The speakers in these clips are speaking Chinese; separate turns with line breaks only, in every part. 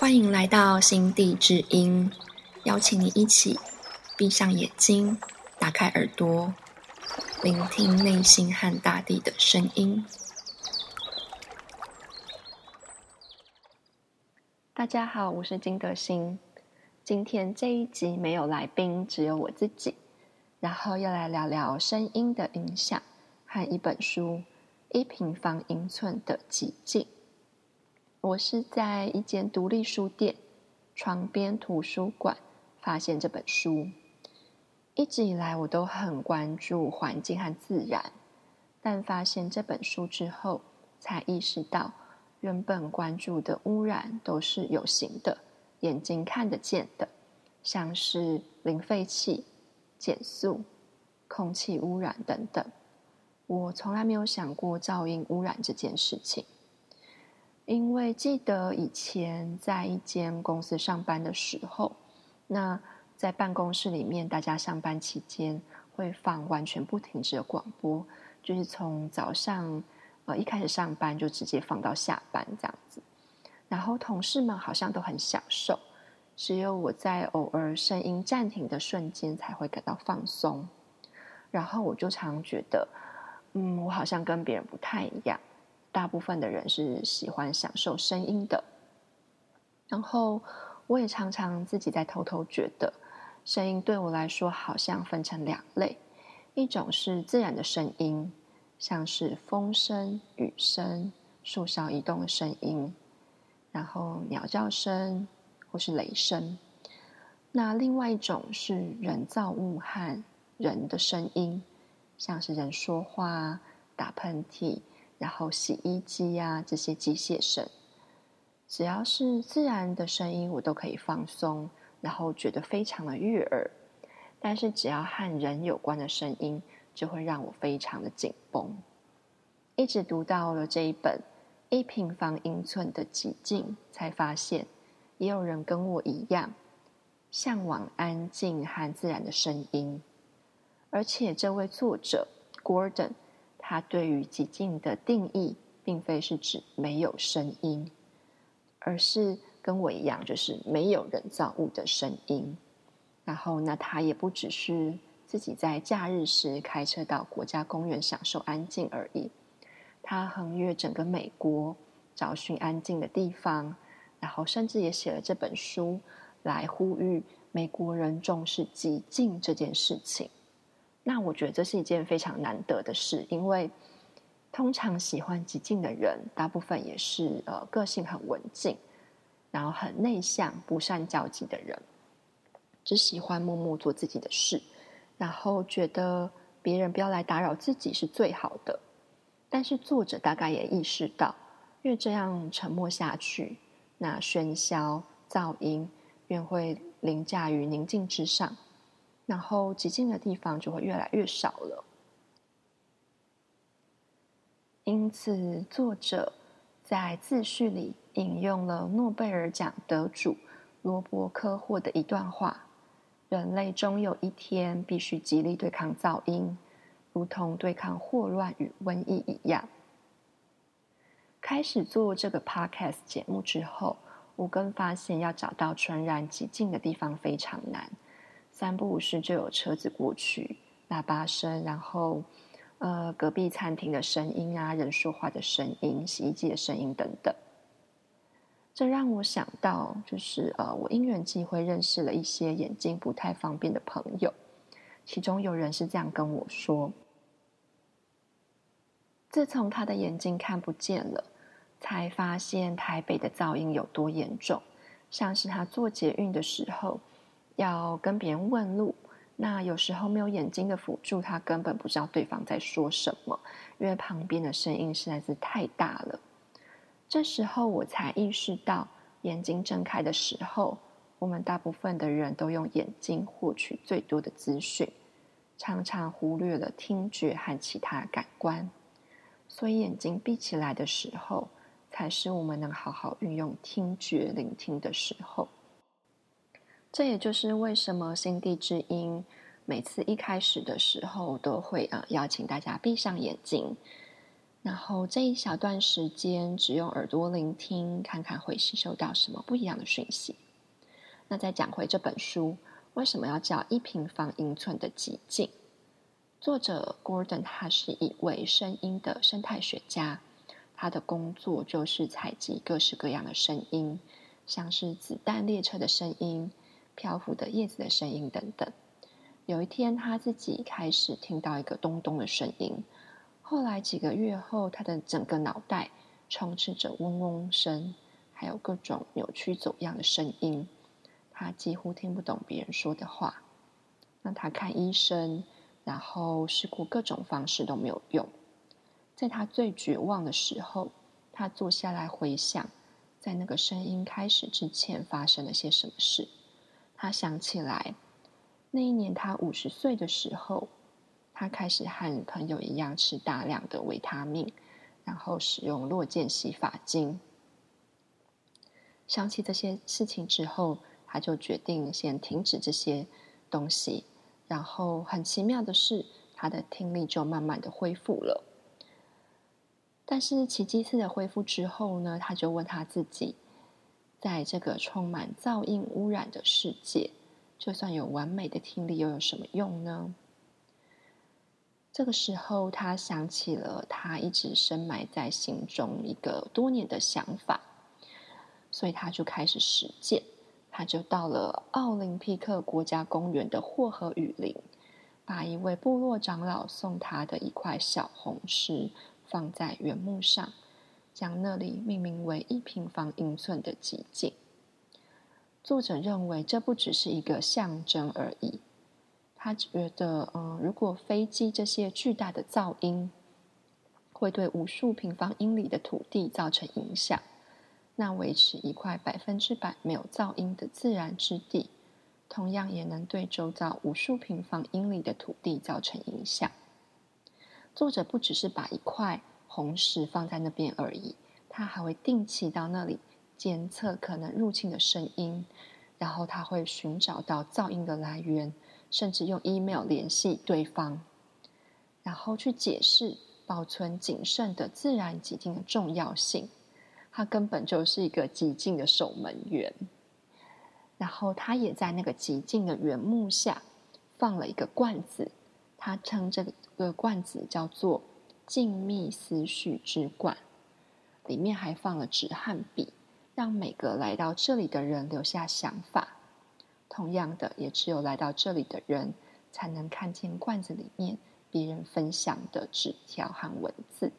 欢迎来到心地之音，邀请你一起闭上眼睛，打开耳朵，聆听内心和大地的声音。大家好，我是金德心。今天这一集没有来宾，只有我自己，然后要来聊聊声音的影响和一本书《一平方英寸的寂静》。我是在一间独立书店——床边图书馆发现这本书。一直以来，我都很关注环境和自然，但发现这本书之后，才意识到原本关注的污染都是有形的、眼睛看得见的，像是零废气、减速、空气污染等等。我从来没有想过噪音污染这件事情。因为记得以前在一间公司上班的时候，那在办公室里面，大家上班期间会放完全不停止的广播，就是从早上呃一开始上班就直接放到下班这样子。然后同事们好像都很享受，只有我在偶尔声音暂停的瞬间才会感到放松。然后我就常觉得，嗯，我好像跟别人不太一样。大部分的人是喜欢享受声音的，然后我也常常自己在偷偷觉得，声音对我来说好像分成两类，一种是自然的声音，像是风声、雨声、树梢移动的声音，然后鸟叫声或是雷声；那另外一种是人造物和人的声音，像是人说话、打喷嚏。然后洗衣机呀这些机械声，只要是自然的声音，我都可以放松，然后觉得非常的悦耳。但是只要和人有关的声音，就会让我非常的紧绷。一直读到了这一本《一平方英寸的寂静》，才发现也有人跟我一样，向往安静和自然的声音。而且这位作者 Gordon。他对于寂静的定义，并非是指没有声音，而是跟我一样，就是没有人造物的声音。然后，那他也不只是自己在假日时开车到国家公园享受安静而已。他横越整个美国，找寻安静的地方，然后甚至也写了这本书，来呼吁美国人重视寂静这件事情。那我觉得这是一件非常难得的事，因为通常喜欢寂静的人，大部分也是呃个性很文静，然后很内向、不善交际的人，只喜欢默默做自己的事，然后觉得别人不要来打扰自己是最好的。但是作者大概也意识到，越这样沉默下去，那喧嚣噪音便会凌驾于宁静之上。然后寂静的地方就会越来越少了。因此，作者在自序里引用了诺贝尔奖得主罗伯科霍的一段话：“人类终有一天必须极力对抗噪音，如同对抗霍乱与瘟疫一样。”开始做这个 podcast 节目之后，我更发现要找到纯然寂静的地方非常难。三不五时就有车子过去，喇叭声，然后呃隔壁餐厅的声音啊，人说话的声音，洗衣机的声音等等。这让我想到，就是呃我因缘际会认识了一些眼睛不太方便的朋友，其中有人是这样跟我说：自从他的眼睛看不见了，才发现台北的噪音有多严重，像是他坐捷运的时候。要跟别人问路，那有时候没有眼睛的辅助，他根本不知道对方在说什么，因为旁边的声音实在是太大了。这时候我才意识到，眼睛睁开的时候，我们大部分的人都用眼睛获取最多的资讯，常常忽略了听觉和其他感官。所以眼睛闭起来的时候，才是我们能好好运用听觉聆听的时候。这也就是为什么心地之音每次一开始的时候都会啊邀请大家闭上眼睛，然后这一小段时间，只用耳朵聆听，看看会吸收到什么不一样的讯息。那再讲回这本书，为什么要叫一平方英寸的寂静？作者 Gordon 他是一位声音的生态学家，他的工作就是采集各式各样的声音，像是子弹列车的声音、漂浮的叶子的声音等等。有一天，他自己开始听到一个咚咚的声音。后来几个月后，他的整个脑袋充斥着嗡嗡声，还有各种扭曲走样的声音。他几乎听不懂别人说的话。那他看医生，然后试过各种方式都没有用。在他最绝望的时候，他坐下来回想，在那个声音开始之前发生了些什么事。他想起来，那一年他五十岁的时候。他开始和朋友一样吃大量的维他命，然后使用落剑洗发精。想起这些事情之后，他就决定先停止这些东西。然后很奇妙的是，他的听力就慢慢的恢复了。但是奇迹似的恢复之后呢，他就问他自己：在这个充满噪音污染的世界，就算有完美的听力，又有什么用呢？这个时候，他想起了他一直深埋在心中一个多年的想法，所以他就开始实践。他就到了奥林匹克国家公园的霍河雨林，把一位部落长老送他的一块小红石放在原木上，将那里命名为一平方英寸的极境。作者认为，这不只是一个象征而已。他觉得，嗯，如果飞机这些巨大的噪音会对无数平方英里的土地造成影响，那维持一块百分之百没有噪音的自然之地，同样也能对周遭无数平方英里的土地造成影响。作者不只是把一块红石放在那边而已，他还会定期到那里监测可能入侵的声音，然后他会寻找到噪音的来源。甚至用 email 联系对方，然后去解释保存谨慎的自然极境的重要性。他根本就是一个极境的守门员。然后他也在那个极境的原木下放了一个罐子，他称这个罐子叫做“静谧思绪之罐”，里面还放了纸和笔，让每个来到这里的人留下想法。同样的，也只有来到这里的人，才能看见罐子里面别人分享的纸条和文字。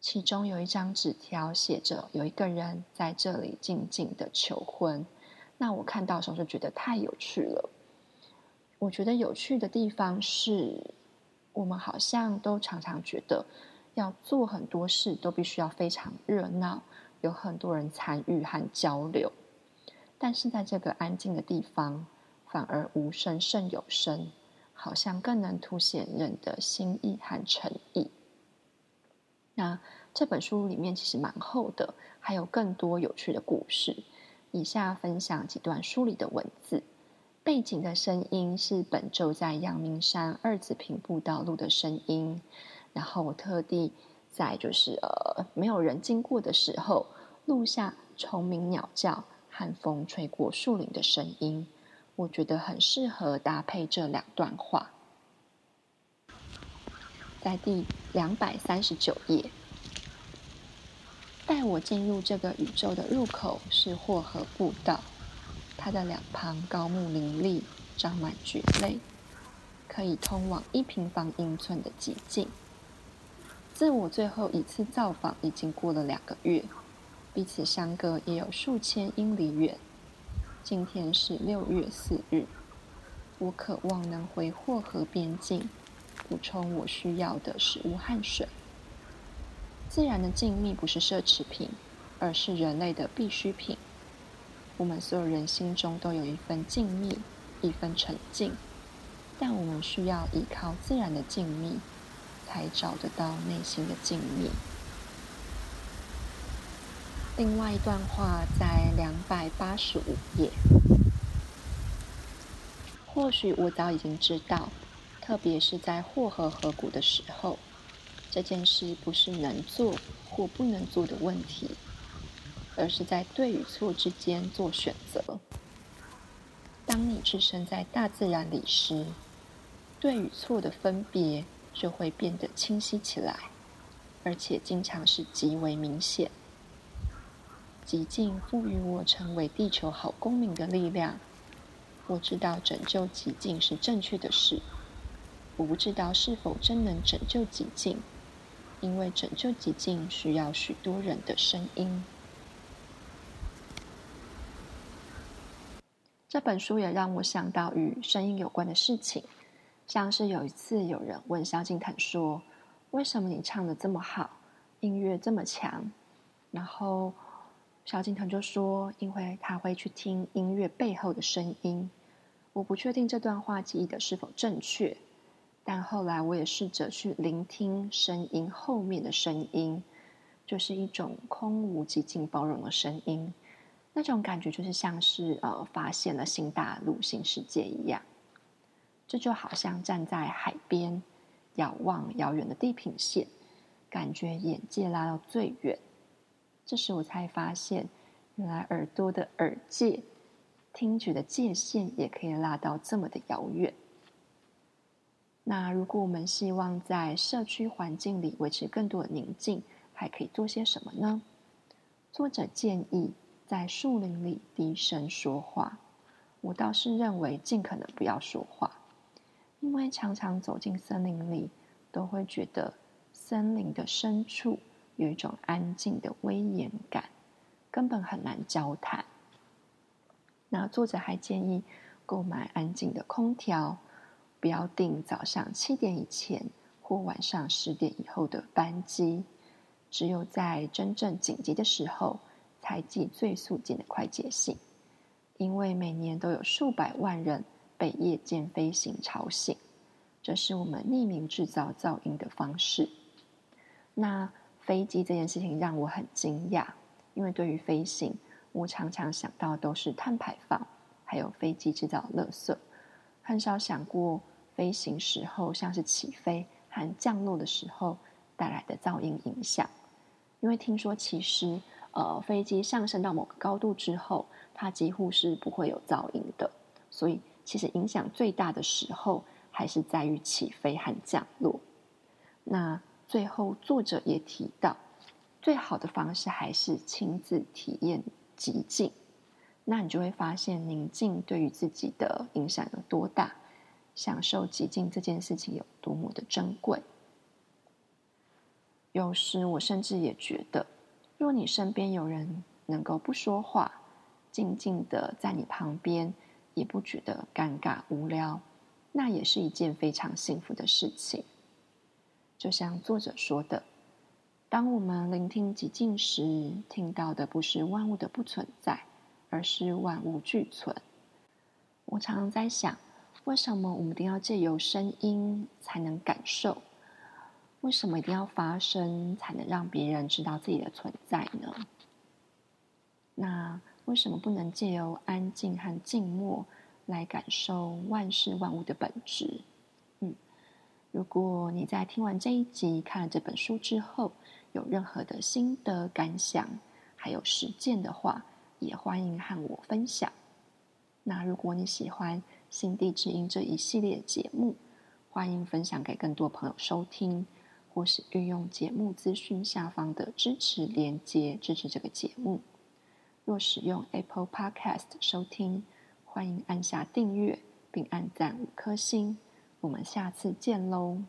其中有一张纸条写着：“有一个人在这里静静的求婚。”那我看到的时候就觉得太有趣了。我觉得有趣的地方是，我们好像都常常觉得要做很多事都必须要非常热闹，有很多人参与和交流。但是在这个安静的地方，反而无声胜有声，好像更能凸显人的心意和诚意。那这本书里面其实蛮厚的，还有更多有趣的故事。以下分享几段书里的文字。背景的声音是本周在阳明山二子坪步道路的声音，然后我特地在就是呃没有人经过的时候录下虫鸣鸟叫。寒风吹过树林的声音，我觉得很适合搭配这两段话。在第两百三十九页，带我进入这个宇宙的入口是霍河步道，它的两旁高木林立，长满蕨类，可以通往一平方英寸的寂静。自我最后一次造访已经过了两个月。彼此相隔也有数千英里远。今天是六月四日，我渴望能回霍河边境，补充我需要的食物和水。自然的静谧不是奢侈品，而是人类的必需品。我们所有人心中都有一份静谧，一份沉静，但我们需要依靠自然的静谧，才找得到内心的静谧。另外一段话在两百八十五页。或许我早已经知道，特别是在霍河河谷的时候，这件事不是能做或不能做的问题，而是在对与错之间做选择。当你置身在大自然里时，对与错的分别就会变得清晰起来，而且经常是极为明显。极境赋予我成为地球好公民的力量。我知道拯救极境是正确的事，我不知道是否真能拯救极境，因为拯救极境需要许多人的声音。这本书也让我想到与声音有关的事情，像是有一次有人问萧敬腾说：“为什么你唱的这么好，音乐这么强？”然后萧敬腾就说：“因为他会去听音乐背后的声音。”我不确定这段话记忆的是否正确，但后来我也试着去聆听声音后面的声音，就是一种空无极尽包容的声音。那种感觉就是像是呃发现了新大陆、新世界一样，这就好像站在海边，遥望遥远的地平线，感觉眼界拉到最远。这时我才发现，原来耳朵的耳界、听觉的界限也可以拉到这么的遥远。那如果我们希望在社区环境里维持更多的宁静，还可以做些什么呢？作者建议。在树林里低声说话，我倒是认为尽可能不要说话，因为常常走进森林里，都会觉得森林的深处有一种安静的威严感，根本很难交谈。那作者还建议购买安静的空调，不要订早上七点以前或晚上十点以后的班机，只有在真正紧急的时候。才寄最速进的快捷信，因为每年都有数百万人被夜间飞行吵醒，这是我们匿名制造噪音的方式。那飞机这件事情让我很惊讶，因为对于飞行，我常常想到都是碳排放，还有飞机制造垃圾，很少想过飞行时候像是起飞和降落的时候带来的噪音影响。因为听说其实。呃，飞机上升到某个高度之后，它几乎是不会有噪音的。所以，其实影响最大的时候还是在于起飞和降落。那最后，作者也提到，最好的方式还是亲自体验极静。那你就会发现宁静对于自己的影响有多大，享受极静这件事情有多么的珍贵。有时，我甚至也觉得。若你身边有人能够不说话，静静的在你旁边，也不觉得尴尬无聊，那也是一件非常幸福的事情。就像作者说的，当我们聆听寂静时，听到的不是万物的不存在，而是万物俱存。我常常在想，为什么我们一定要借由声音才能感受？为什么一定要发声才能让别人知道自己的存在呢？那为什么不能借由安静和静默来感受万事万物的本质？嗯，如果你在听完这一集、看了这本书之后，有任何的心得感想，还有实践的话，也欢迎和我分享。那如果你喜欢《心地之音》这一系列节目，欢迎分享给更多朋友收听。或是运用节目资讯下方的支持连接支持这个节目。若使用 Apple Podcast 收听，欢迎按下订阅并按赞五颗星。我们下次见喽！